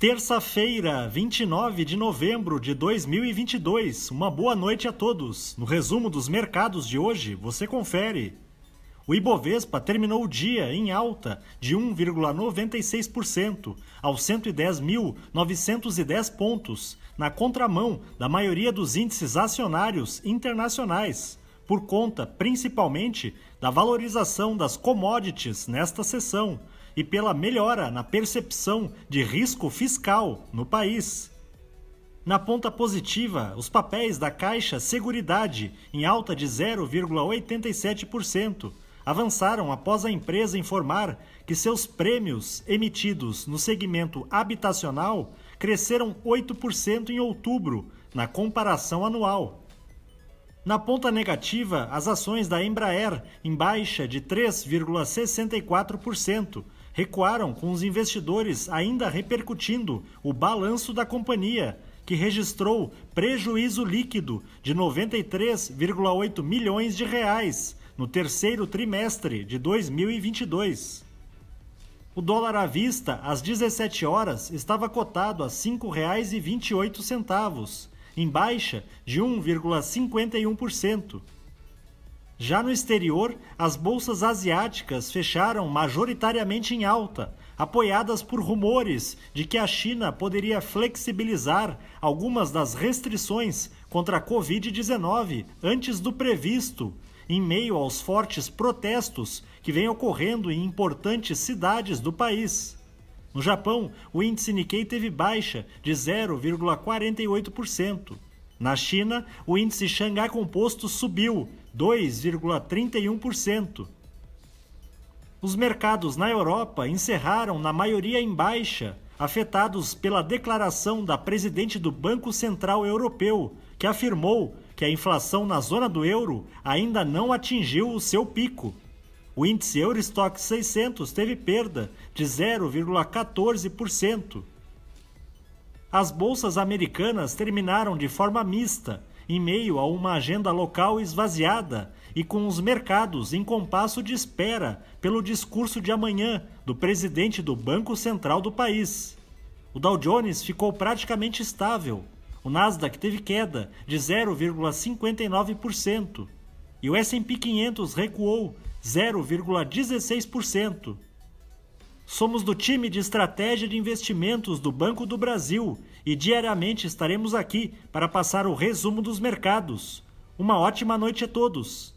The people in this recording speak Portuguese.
Terça-feira, 29 de novembro de 2022. Uma boa noite a todos. No resumo dos mercados de hoje, você confere. O Ibovespa terminou o dia em alta de 1,96% aos 110.910 pontos, na contramão da maioria dos índices acionários internacionais, por conta principalmente da valorização das commodities nesta sessão e pela melhora na percepção de risco fiscal no país. Na ponta positiva, os papéis da Caixa Seguridade, em alta de 0,87%, avançaram após a empresa informar que seus prêmios emitidos no segmento habitacional cresceram 8% em outubro, na comparação anual. Na ponta negativa, as ações da Embraer, em baixa de 3,64%, recuaram com os investidores ainda repercutindo o balanço da companhia, que registrou prejuízo líquido de 93,8 milhões de reais no terceiro trimestre de 2022. O dólar à vista, às 17 horas, estava cotado a R$ 5,28, em baixa de 1,51%. Já no exterior, as bolsas asiáticas fecharam majoritariamente em alta, apoiadas por rumores de que a China poderia flexibilizar algumas das restrições contra a Covid-19 antes do previsto, em meio aos fortes protestos que vêm ocorrendo em importantes cidades do país. No Japão, o índice Nikkei teve baixa de 0,48%. Na China, o índice Xangai Composto subiu 2,31%. Os mercados na Europa encerraram na maioria em baixa, afetados pela declaração da presidente do Banco Central Europeu, que afirmou que a inflação na zona do euro ainda não atingiu o seu pico. O índice Eurostock 600 teve perda de 0,14%. As bolsas americanas terminaram de forma mista, em meio a uma agenda local esvaziada e com os mercados em compasso de espera pelo discurso de amanhã do presidente do Banco Central do país. O Dow Jones ficou praticamente estável. O Nasdaq teve queda de 0,59% e o S&P 500 recuou 0,16%. Somos do time de estratégia de investimentos do Banco do Brasil e diariamente estaremos aqui para passar o resumo dos mercados. Uma ótima noite a todos!